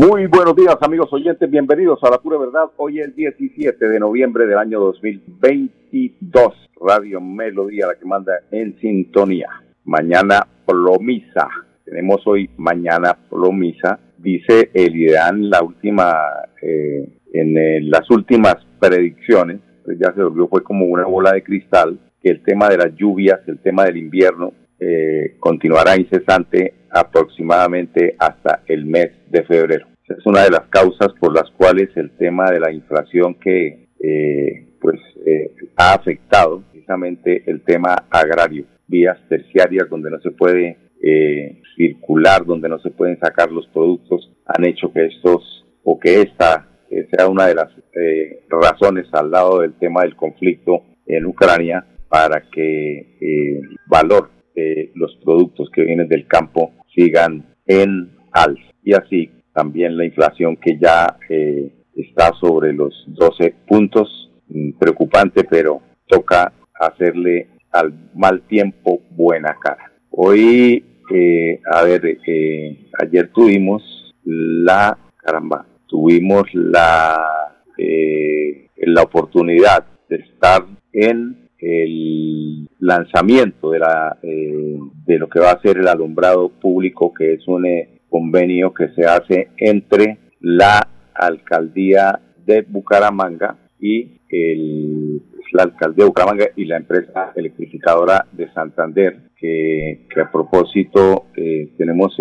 Muy buenos días amigos oyentes, bienvenidos a La Pura Verdad. Hoy es 17 de noviembre del año 2022. Radio Melodía, la que manda en sintonía. Mañana Plomisa. Tenemos hoy mañana Plomisa. Dice el IDEAN la última, eh, en las últimas predicciones, pues ya se volvió, fue como una bola de cristal, que el tema de las lluvias, el tema del invierno, eh, continuará incesante aproximadamente hasta el mes de febrero. Es una de las causas por las cuales el tema de la inflación que eh, pues eh, ha afectado precisamente el tema agrario, vías terciarias donde no se puede circular, donde no se pueden sacar los productos, han hecho que estos o que esta sea una de las razones al lado del tema del conflicto en Ucrania para que el valor los productos que vienen del campo sigan en alza. Y así también la inflación que ya eh, está sobre los 12 puntos, mm, preocupante, pero toca hacerle al mal tiempo buena cara. Hoy, eh, a ver, eh, ayer tuvimos la, caramba, tuvimos la, la oportunidad de estar en el lanzamiento de, la, eh, de lo que va a ser el alumbrado público, que es un eh, convenio que se hace entre la alcaldía de Bucaramanga y el, la alcaldía de Bucaramanga y la empresa electrificadora de Santander, que, a propósito eh, tenemos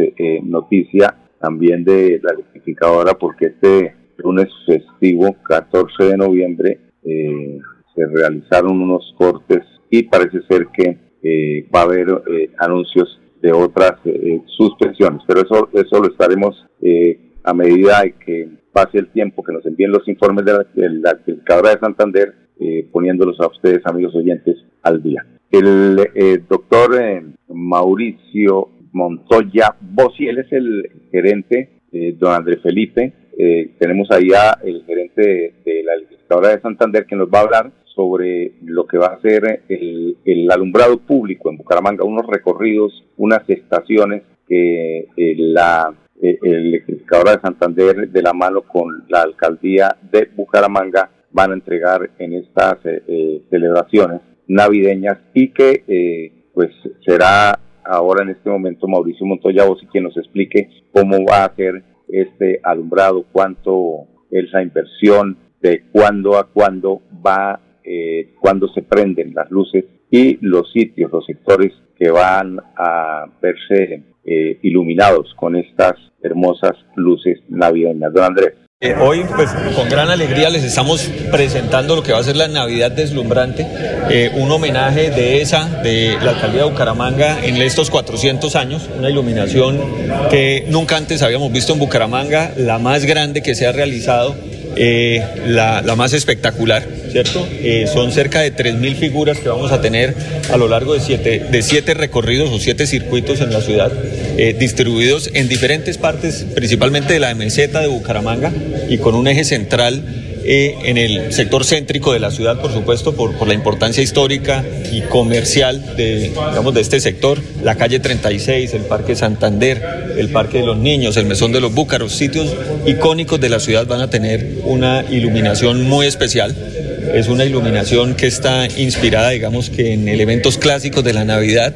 noticia también de la electrificadora porque este lunes festivo, 14 de noviembre, se realizaron unos cortes y parece ser que eh, va a haber eh, anuncios de otras eh, suspensiones, pero eso, eso lo estaremos a medida que pase el tiempo, que nos envíen los informes de la, de de Santander, poniéndolos a ustedes, amigos oyentes, al día. El doctor Mauricio Montoya Bossi, él es el gerente, don Andrés Felipe, tenemos ahí el gerente de, de la legisladora de Santander que nos va a hablar sobre lo que va a ser el, alumbrado público en Bucaramanga, unos recorridos, unas estaciones que eh, la eh, electrificadora de Santander de la mano con la alcaldía de Bucaramanga van a entregar en estas eh, celebraciones navideñas y que pues será ahora en este momento Mauricio Montoya y quien nos explique cómo va a ser este alumbrado, cuánto es la inversión, de cuándo a cuándo va eh, cuando se prenden las luces y los sitios, los sectores que van a verse eh, iluminados con estas hermosas luces navideñas. Don Andrés. Eh, hoy, pues, con gran alegría les estamos presentando lo que va a ser la Navidad Deslumbrante, un homenaje de esa, de la alcaldía de Bucaramanga en estos 400 años, una iluminación que nunca antes habíamos visto en Bucaramanga, la más grande que se ha realizado eh, la, más espectacular, ¿cierto? Eh, son cerca de 3.000 figuras que vamos a tener a lo largo de siete, de siete recorridos o siete circuitos en la ciudad, eh, distribuidos en diferentes partes, principalmente de la meseta de Bucaramanga y con un eje central en el sector céntrico de la ciudad, por supuesto, por, por, la importancia histórica y comercial de, digamos, de este sector, la calle 36, el Parque Santander, el Parque de los Niños, el Mesón de los Búcaros, sitios icónicos de la ciudad van a tener una iluminación muy especial. Es una iluminación que está inspirada, digamos que en elementos clásicos de la Navidad,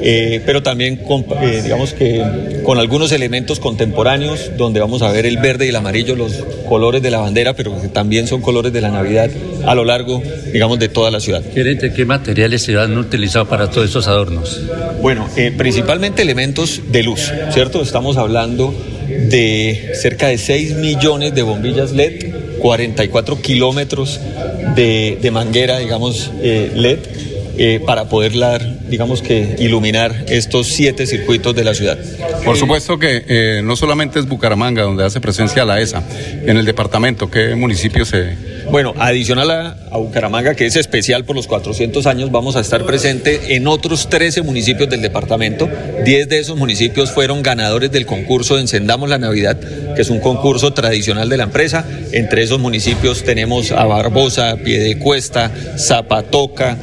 eh, pero también con, eh, digamos que con algunos elementos contemporáneos, donde vamos a ver el verde y el amarillo, los colores de la bandera, pero que también son colores de la Navidad a lo largo, digamos, de toda la ciudad. Gerente, ¿qué materiales se han utilizado para todos estos adornos? Bueno, eh, principalmente elementos de luz, ¿cierto? Estamos hablando de cerca de 6 millones de bombillas LED, 44 kilómetros de, de manguera, digamos, LED eh, para poder digamos que, iluminar estos siete circuitos de la ciudad. Por supuesto que eh, no solamente es Bucaramanga donde hace presencia la ESA, en el departamento, ¿qué municipios se Bueno, adicional a, Bucaramanga, que es especial por los 400 años, vamos a estar presente en otros 13 municipios del departamento. 10 de esos municipios fueron ganadores del concurso de Encendamos la Navidad, que es un concurso tradicional de la empresa. Entre esos municipios tenemos a Barbosa, Piedecuesta, Zapatoca,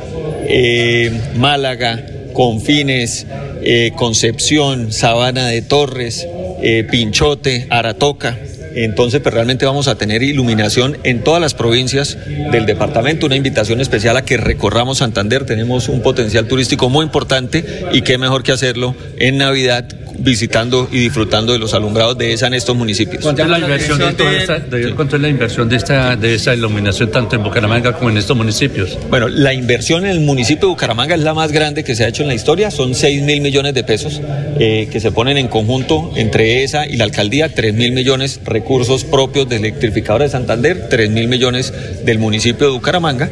eh, Málaga, Confines, eh, Concepción, Sabana de Torres, eh, Pinchote, Aratoca. Entonces, pues realmente vamos a tener iluminación en todas las provincias del departamento, una invitación especial a que recorramos Santander. Tenemos un potencial turístico muy importante y qué mejor que hacerlo en Navidad visitando y disfrutando de los alumbrados de esa en estos municipios. ¿Cuánto es la inversión de, toda esta, de, ¿cuánto es la inversión de esta de esa iluminación tanto en Bucaramanga como en estos municipios? Bueno, la inversión en el municipio de Bucaramanga es la más grande que se ha hecho en la historia, son 6 mil millones de pesos eh, que se ponen en conjunto entre esa y la alcaldía, 3 mil millones recursos propios de electrificadora de Santander, 3 mil millones del municipio de Bucaramanga.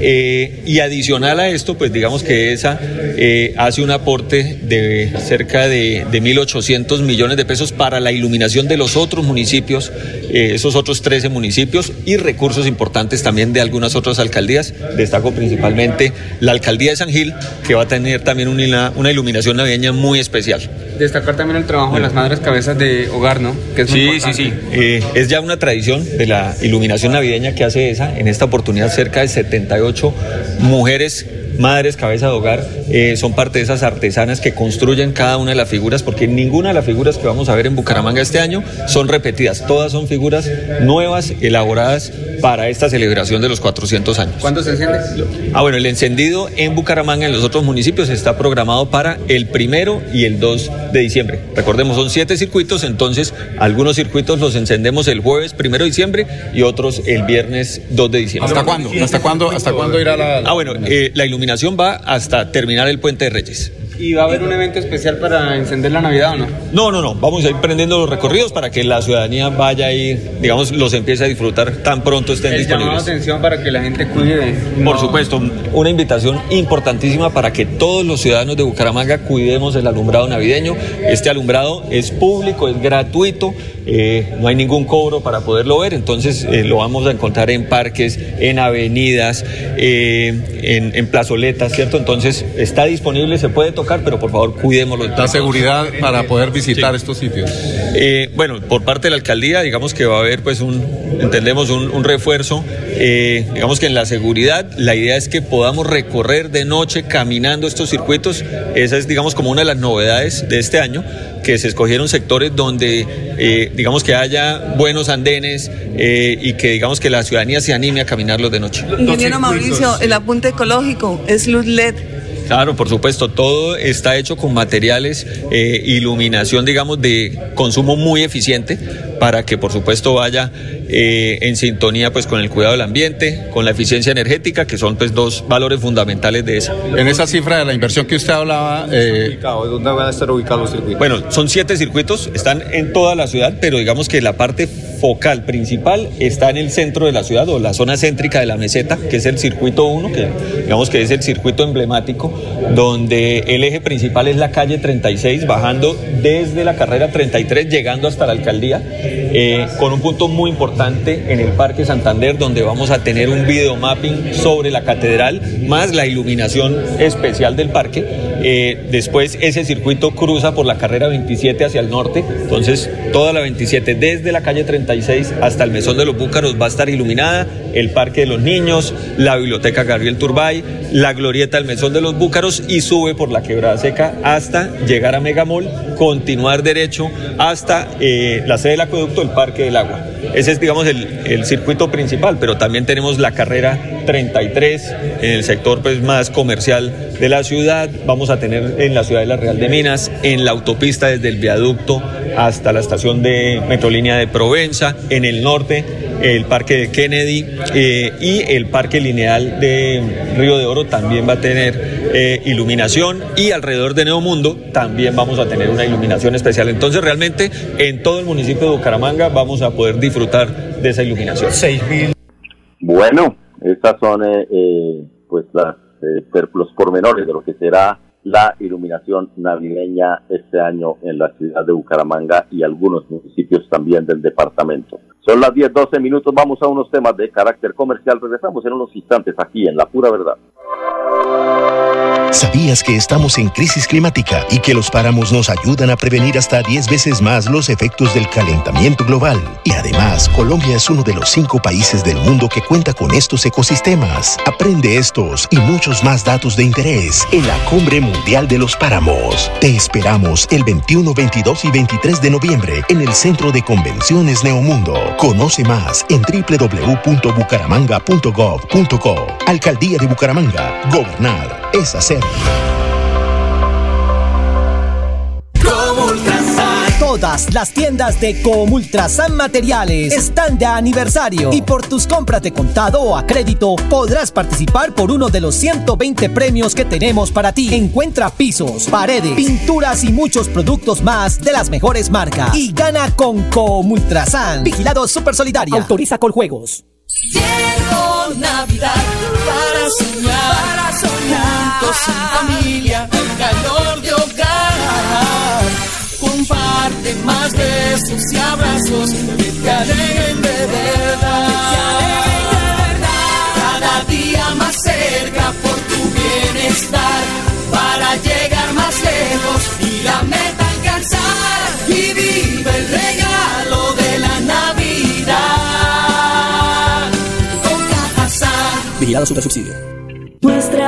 Eh, y adicional a esto, pues digamos que esa eh, hace un aporte de cerca de, de 1.800 millones de pesos para la iluminación de los otros municipios, eh, esos otros 13 municipios y recursos importantes también de algunas otras alcaldías. Destaco principalmente la alcaldía de San Gil, que va a tener también una, una iluminación navideña muy especial. Destacar también el trabajo de las madres cabezas de hogar, ¿no? Que es muy sí, importante. sí, sí, es ya una tradición de la iluminación navideña que hace esa. En esta oportunidad cerca de 78 mujeres madres, cabeza de hogar, eh, son parte de esas artesanas que construyen cada una de las figuras, porque ninguna de las figuras que vamos a ver en Bucaramanga este año son repetidas, todas son figuras nuevas, elaboradas para esta celebración de los 400 años. ¿Cuándo se enciende? Ah, bueno, el encendido en Bucaramanga, en los otros municipios, está programado para el primero y el 2 de diciembre. Recordemos, son siete circuitos, entonces algunos circuitos los encendemos el jueves primero de diciembre y otros el viernes 2 de diciembre. ¿Hasta cuándo? ¿Hasta cuándo, hasta cuándo irá la, Ah, bueno, eh, la iluminación va hasta terminar el puente de Reyes. ¿Y va a haber un evento especial para encender la Navidad o no? No, no, no. Vamos a ir prendiendo los recorridos para que la ciudadanía vaya y, digamos, los empiece a disfrutar tan pronto estén El disponibles. llamado atención para que la gente cuide. Por No. supuesto, una invitación importantísima para que todos los ciudadanos de Bucaramanga cuidemos el alumbrado navideño. Este alumbrado es público, es gratuito, eh, no hay ningún cobro para poderlo ver, entonces eh, lo vamos a encontrar en parques, en avenidas, eh, en, en plazoletas, ¿cierto? Entonces está disponible, se puede tocar, pero por favor cuidémoslo. la seguridad para poder visitar estos sitios? Eh, bueno, por parte de la alcaldía, digamos que va a haber, pues, un, entendemos, un, un refuerzo. Eh, digamos que en la seguridad, la idea es que podamos recorrer de noche caminando estos circuitos. Esa es, digamos, como una de las novedades de este año, que se escogieron sectores donde, eh, digamos, que haya buenos andenes eh, y que, digamos, que la ciudadanía se anime a caminarlos de noche. Ingeniero Mauricio, el apunte ecológico es luz LED. Claro, por supuesto, todo está hecho con materiales, eh, iluminación, digamos, de consumo muy eficiente para que, por supuesto, vaya eh, en sintonía pues con el cuidado del ambiente, con la eficiencia energética, que son pues dos valores fundamentales de esa. En esa cifra de la inversión que usted hablaba, eh, ¿Dónde van a estar ubicados los circuitos? Bueno, son siete circuitos, están en toda la ciudad, pero digamos que la parte focal principal está en el centro de la ciudad o la zona céntrica de la meseta, que es el circuito 1, que digamos que es el circuito emblemático, donde el eje principal es la calle 36, bajando desde la carrera 33, llegando hasta la alcaldía, eh, con un punto muy importante en el Parque Santander, donde vamos a tener un videomapping sobre la catedral, más la iluminación especial del parque. Eh, después ese circuito cruza por la carrera 27 hacia el norte, entonces toda la 27 desde la calle 36 hasta el Mesón de los Búcaros va a estar iluminada, el Parque de los Niños, la Biblioteca Gabriel Turbay, la Glorieta del Mesón de los Búcaros y sube por la Quebrada Seca hasta llegar a Megamol, continuar derecho hasta eh, la sede del acueducto, el Parque del Agua. Ese es, digamos, el, el circuito principal, pero también tenemos la carrera 33 en el sector pues, más comercial de la ciudad. Vamos a tener en la ciudad de la Real de Minas, en la autopista desde el viaducto hasta la estación de Metrolínea de Provenza, en el norte el Parque de Kennedy eh, y el Parque Lineal de Río de Oro también va a tener eh, iluminación y alrededor de Neomundo también vamos a tener una iluminación especial. Entonces realmente en todo el municipio de Bucaramanga vamos a poder disfrutar de esa iluminación. Bueno, estas son eh, pues las, eh, los pormenores de lo que será la iluminación navideña este año en la ciudad de Bucaramanga y algunos municipios también del departamento. Son las 10, 12 minutos, vamos a unos temas de carácter comercial. Regresamos en unos instantes aquí en La Pura Verdad. ¿Sabías que estamos en crisis climática y que los páramos nos ayudan a prevenir hasta 10 veces más los efectos del calentamiento global? Y además, Colombia es uno de los cinco países del mundo que cuenta con estos ecosistemas. Aprende estos y muchos más datos de interés en la Cumbre Mundial de los Páramos. Te esperamos el 21, 22 y 23 de noviembre en el Centro de Convenciones Neomundo. Conoce más en www.bucaramanga.gov.co. Alcaldía de Bucaramanga. Gobernar es hacer. Todas las tiendas de Comultrasan Materiales están de aniversario y por tus compras de contado o a crédito podrás participar por uno de los 120 premios que tenemos para ti. Encuentra pisos, paredes, pinturas y muchos productos más de las mejores marcas y gana con Comultrasan. Vigilado Super Solidaria. Autoriza con juegos. Llegó Navidad para soñar, para soñar, juntos en familia, el calor de hogar. Comparte más besos y abrazos que te alegren de verdad. Cada día más cerca por tu bienestar, para llegar más lejos y la meta alcanzar. Y vive el regalo de la Navidad. Con Cajazán. Vigilado Super Subsidio. Nuestra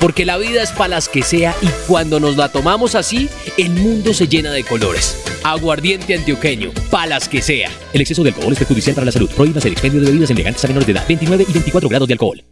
Porque la vida es para las que sea y cuando nos la tomamos así, el mundo se llena de colores. Aguardiente antioqueño, palas que sea. El exceso de alcohol es perjudicial para la salud. Prohíbas el expendio de bebidas elegantes a menores de edad. 29 y 24 grados de alcohol.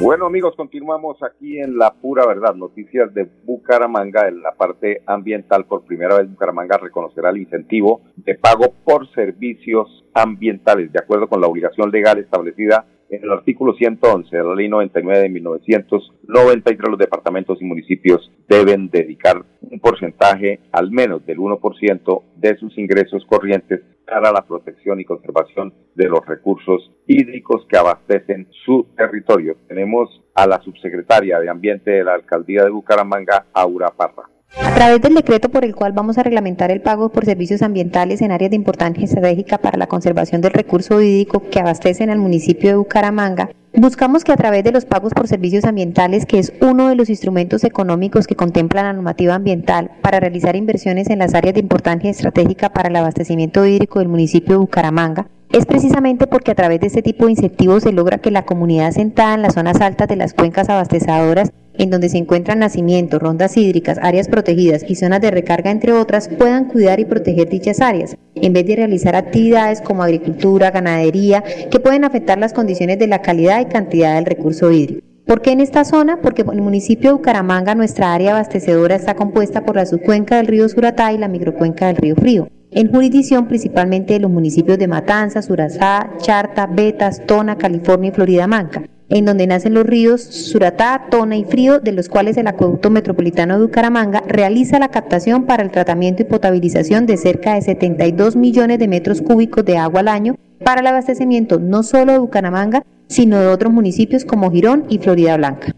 Bueno amigos, continuamos aquí en La Pura Verdad, noticias de Bucaramanga en la parte ambiental. Por primera vez Bucaramanga reconocerá el incentivo de pago por servicios ambientales, de acuerdo con la obligación legal establecida en el artículo 111 de la ley 99 de 1993, los departamentos y municipios deben dedicar un porcentaje al menos del 1% de sus ingresos corrientes para la protección y conservación de los recursos hídricos que abastecen su territorio. Tenemos a la subsecretaria de Ambiente de la Alcaldía de Bucaramanga, Aura Parra. A través del decreto por el cual vamos a reglamentar el pago por servicios ambientales en áreas de importancia estratégica para la conservación del recurso hídrico que abastecen al municipio de Bucaramanga, buscamos que a través de los pagos por servicios ambientales, que es uno de los instrumentos económicos que contempla la normativa ambiental para realizar inversiones en las áreas de importancia estratégica para el abastecimiento hídrico del municipio de Bucaramanga, es precisamente porque a través de este tipo de incentivos se logra que la comunidad sentada en las zonas altas de las cuencas abastecedoras en donde se encuentran nacimientos, rondas hídricas, áreas protegidas y zonas de recarga, entre otras, puedan cuidar y proteger dichas áreas, en vez de realizar actividades como agricultura, ganadería, que pueden afectar las condiciones de la calidad y cantidad del recurso hídrico. ¿Por qué en esta zona? Porque en el municipio de Bucaramanga nuestra área abastecedora está compuesta por la subcuenca del río Suratá y la microcuenca del río Frío en jurisdicción principalmente de los municipios de Matanza, Surazá, Charta, Betas, Tona, California y Florida Manca, en donde nacen los ríos Suratá, Tona y Frío, de los cuales el Acueducto Metropolitano de Bucaramanga realiza la captación para el tratamiento y potabilización de cerca de 72 millones de metros cúbicos de agua al año para el abastecimiento no solo de Bucaramanga, sino de otros municipios como Girón y Florida Blanca.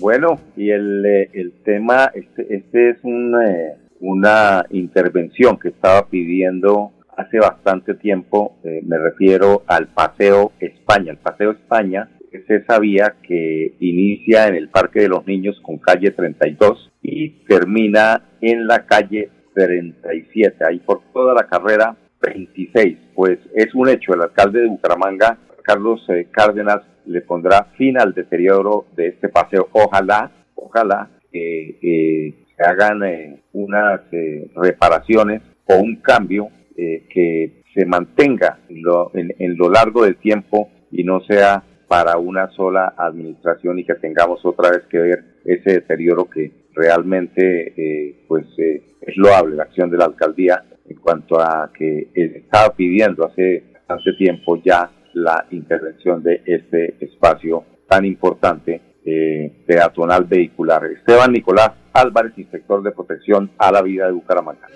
Bueno, y el, eh, el tema, este, este es un... Eh una intervención que estaba pidiendo hace bastante tiempo, eh, me refiero al Paseo España. El Paseo España es esa vía que inicia en el Parque de los Niños con calle 32 y termina en la calle 37, ahí por toda la carrera 26. Pues es un hecho, el alcalde de Bucaramanga, Carlos eh, Cárdenas, le pondrá fin al deterioro de este paseo. Ojalá, ojalá que eh, se hagan eh, unas eh, reparaciones o un cambio eh, que se mantenga en lo, en lo largo del tiempo y no sea para una sola administración y que tengamos otra vez que ver ese deterioro que realmente eh, pues eh, es loable la acción de la alcaldía en cuanto a que estaba pidiendo hace bastante tiempo ya la intervención de este espacio tan importante eh, peatonal vehicular. Esteban Nicolás Álvarez, inspector de protección a la vida de Bucaramanga.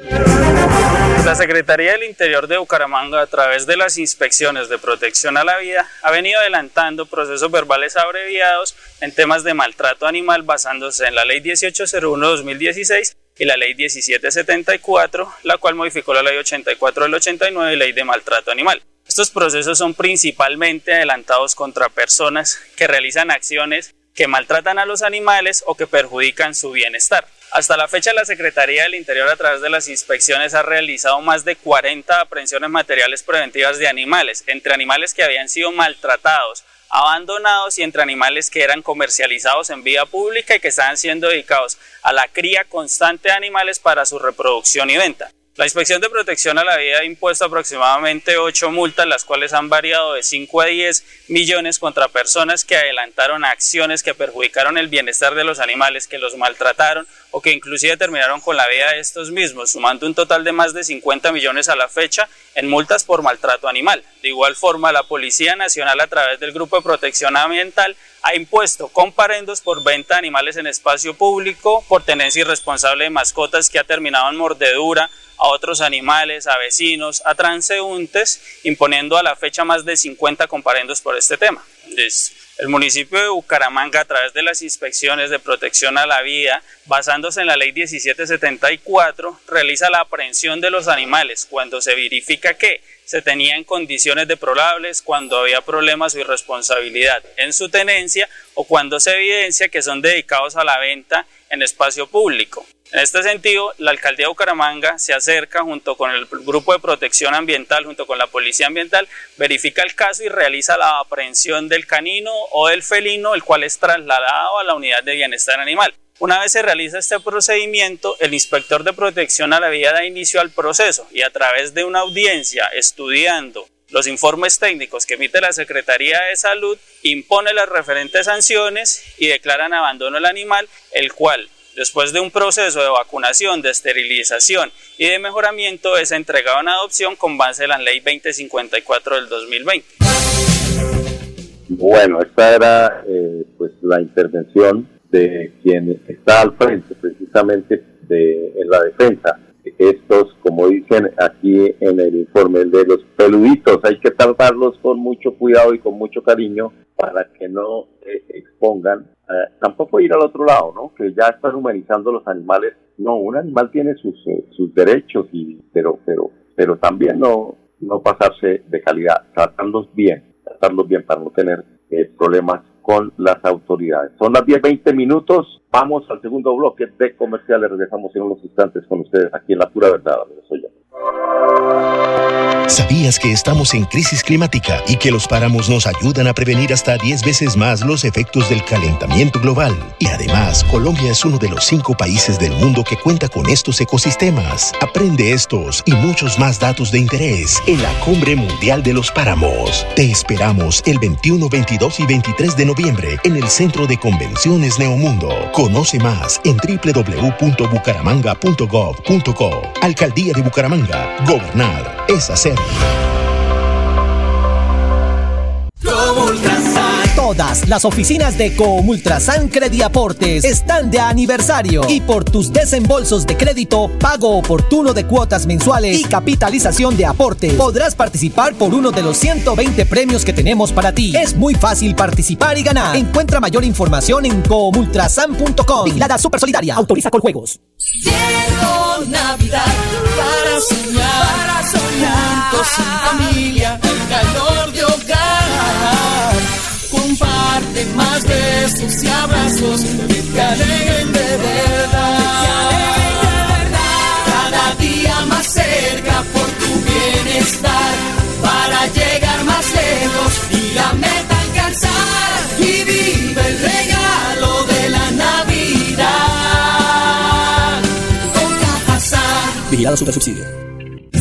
La Secretaría del Interior de Bucaramanga, a través de las inspecciones de protección a la vida, ha venido adelantando procesos verbales abreviados en temas de maltrato animal basándose en la Ley 1801-2016 y la Ley 1774, la cual modificó la Ley 84 del 89 y Ley de Maltrato Animal. Estos procesos son principalmente adelantados contra personas que realizan acciones que maltratan a los animales o que perjudican su bienestar. Hasta la fecha, la Secretaría del Interior, a través de las inspecciones, ha realizado más de 40 aprehensiones materiales preventivas de animales, entre animales que habían sido maltratados, abandonados y entre animales que eran comercializados en vía pública y que estaban siendo dedicados a la cría constante de animales para su reproducción y venta. La Inspección de Protección a la Vida ha impuesto aproximadamente 8 multas, las cuales han variado de 5 a 10 millones contra personas que adelantaron acciones que perjudicaron el bienestar de los animales, que los maltrataron o que inclusive terminaron con la vida de estos mismos, sumando un total de más de 50 millones a la fecha en multas por maltrato animal. De igual forma, la Policía Nacional a través del Grupo de Protección Ambiental ha impuesto comparendos por venta de animales en espacio público, por tenencia irresponsable de mascotas que ha terminado en mordedura, a otros animales, a vecinos, a transeúntes, imponiendo a la fecha más de 50 comparendos por este tema. El municipio de Bucaramanga, a través de las inspecciones de protección a la vida, basándose en la ley 1774, realiza la aprehensión de los animales cuando se verifica que se tenía en condiciones deplorables, cuando había problemas o irresponsabilidad en su tenencia o cuando se evidencia que son dedicados a la venta en espacio público. En este sentido, la alcaldía de Bucaramanga se acerca junto con el grupo de protección ambiental, junto con la policía ambiental, verifica el caso y realiza la aprehensión del canino o del felino, el cual es trasladado a la unidad de bienestar animal. Una vez se realiza este procedimiento, el inspector de protección a la vida da inicio al proceso y a través de una audiencia estudiando los informes técnicos que emite la Secretaría de Salud, impone las referentes sanciones y declaran abandono del animal, el cual Después de un proceso de vacunación, de esterilización y de mejoramiento, es entregado en adopción con base en la Ley 2054 del 2020. Bueno, esta era eh, pues la intervención de quien está al frente precisamente de en la defensa. Estos, como dicen aquí en el informe, de los peluditos, hay que tratarlos con mucho cuidado y con mucho cariño para que no se expongan eh, tampoco ir al otro lado, ¿no? Que ya están humanizando los animales. No, un animal tiene sus, eh, sus derechos, y, pero, pero, pero también no, no pasarse de calidad, tratarlos bien, tratarlos bien para no tener eh, problemas con las autoridades. Son las 10, 20 minutos. Vamos al segundo bloque de comerciales. Regresamos en unos instantes con ustedes aquí en La Pura Verdad. Yo. ¿Sabías que estamos en crisis climática y que los páramos nos ayudan a prevenir hasta 10 veces más los efectos del calentamiento global? Y además, Colombia es uno de los cinco países del mundo que cuenta con estos ecosistemas. Aprende estos y muchos más datos de interés en la Cumbre Mundial de los Páramos. Te esperamos el 21, 22 y 23 de noviembre en el Centro de Convenciones Neomundo. Conoce más en www.bucaramanga.gov.co. Alcaldía de Bucaramanga. Gobernar es hacer. Todas las oficinas de Comultrasan Crediaportes están de aniversario y por tus desembolsos de crédito, pago oportuno de cuotas mensuales y capitalización de aportes, podrás participar por uno de los 120 premios que tenemos para ti. Es muy fácil participar y ganar. Encuentra mayor información en comultrasan.com. Vigilada Super Solidaria. Autoriza con juegos. Llegó Navidad para soñar, para soñar. Juntos sin familia, el calor de hogar. Comparte más besos y abrazos que te alegren de verdad. Cada día más cerca por tu bienestar. Vigilada Super Subsidio.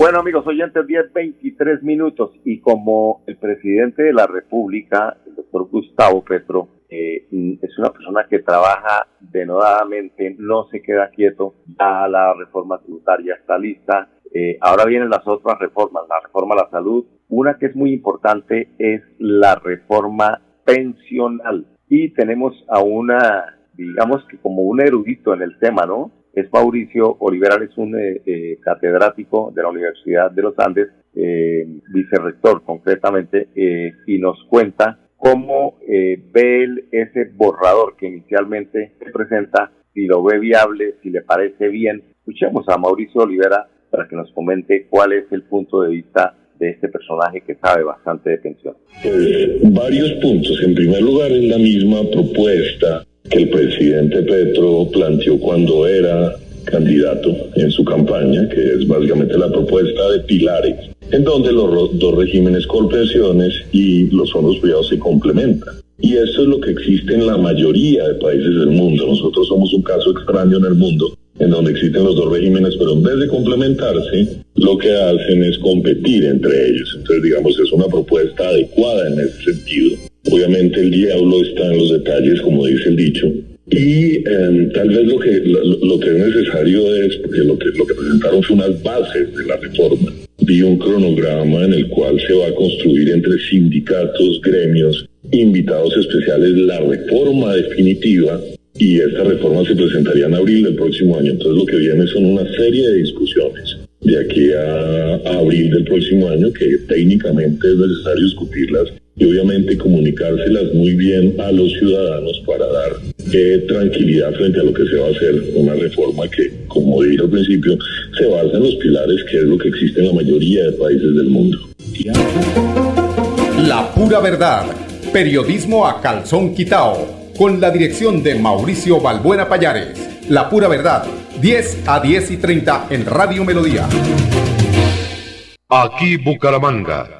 Bueno, amigos oyentes, 10, 23 minutos. Y como el presidente de la República, el doctor Gustavo Petro, eh, es una persona que trabaja denodadamente, no se queda quieto, ya la reforma tributaria está lista. Eh, ahora vienen las otras reformas, la reforma a la salud. Una que es muy importante es la reforma pensional. Y tenemos a una, digamos que como un erudito en el tema, ¿no? Es Mauricio Oliveral, es un eh, eh, catedrático de la Universidad de los Andes, eh, vicerrector concretamente, y nos cuenta cómo ve él ese borrador que inicialmente se presenta, si lo ve viable, si le parece bien. Escuchemos a Mauricio Olivera para que nos comente cuál es el punto de vista de este personaje que sabe bastante de pensión. varios puntos. En primer lugar, es la misma propuesta que el presidente Petro planteó cuando era candidato en su campaña, que es básicamente la propuesta de pilares, en donde los dos regímenes pensiones y los fondos privados se complementan. Y eso es lo que existe en la mayoría de países del mundo. Nosotros somos un caso extraño en el mundo, en donde existen los dos regímenes, pero en vez de complementarse, lo que hacen es competir entre ellos. Entonces, digamos, es una propuesta adecuada en ese sentido. Obviamente el diablo está en los detalles, como dice el dicho, y em, tal vez lo que, lo, que es necesario es, porque lo que, lo que presentaron son unas bases de la reforma. Vi un cronograma en el cual se va a construir entre sindicatos, gremios, invitados especiales la reforma definitiva y esta reforma se presentaría en abril del próximo año. Entonces lo que viene son una serie de discusiones de aquí a, a abril del próximo año que técnicamente es necesario discutirlas y obviamente comunicárselas muy bien a los ciudadanos para dar eh, tranquilidad frente a lo que se va a hacer, una reforma que, como dije al principio, se basa en los pilares que es lo que existe en la mayoría de países del mundo. La pura verdad, periodismo a calzón quitao, con la dirección de Mauricio Balbuena Payares. La pura verdad, 10 a 10 y 30 en Radio Melodía. Aquí Bucaramanga,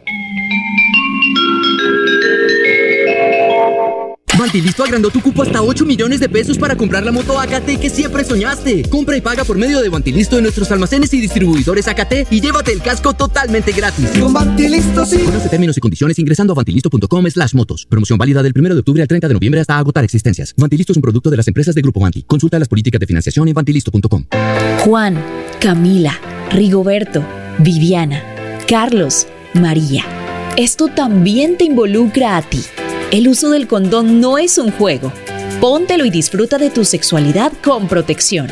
Vantilisto agrandó tu cupo hasta 8 millones de pesos para comprar la moto AKT que siempre soñaste. Compra y paga por medio de Vantilisto en nuestros almacenes y distribuidores AKT y llévate el casco totalmente gratis. Con Vantilisto sí. Conoce términos y condiciones ingresando a vantilisto.com slash motos. Promoción válida del 1 de octubre al 30 de noviembre hasta agotar existencias. Vantilisto es un producto de las empresas de Grupo Vanti. Consulta las políticas de financiación en vantilisto.com. Juan, Camila, Rigoberto, Viviana, Carlos, María. Esto también te involucra a ti. El uso del condón no es un juego. Póntelo y disfruta de tu sexualidad con protección.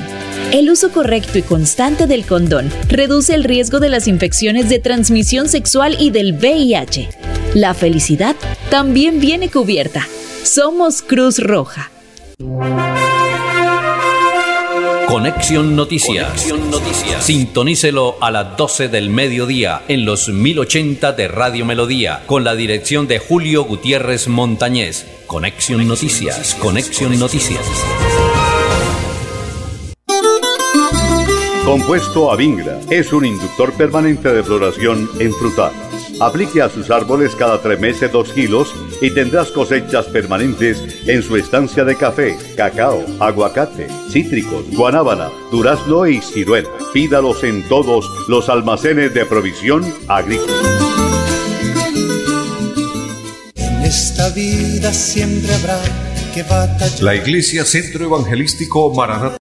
El uso correcto y constante del condón reduce el riesgo de las infecciones de transmisión sexual y del VIH. La felicidad también viene cubierta. Somos Cruz Roja. Conexión Noticias. Sintonícelo a las 12 del mediodía en los 1080 de Radio Melodía con la dirección de Julio Gutiérrez Montañez. Conexión Noticias. Conexión Noticias. Compuesto Avingra es un inductor permanente de floración en frutales Aplique a sus árboles cada tres meses dos kilos y tendrás cosechas permanentes en su estancia de café, cacao, aguacate, cítricos, guanábana, durazno y ciruela. Pídalos en todos los almacenes de provisión agrícola. En esta vida siempre habrá que batallar. La Iglesia Centro Evangelístico Maranata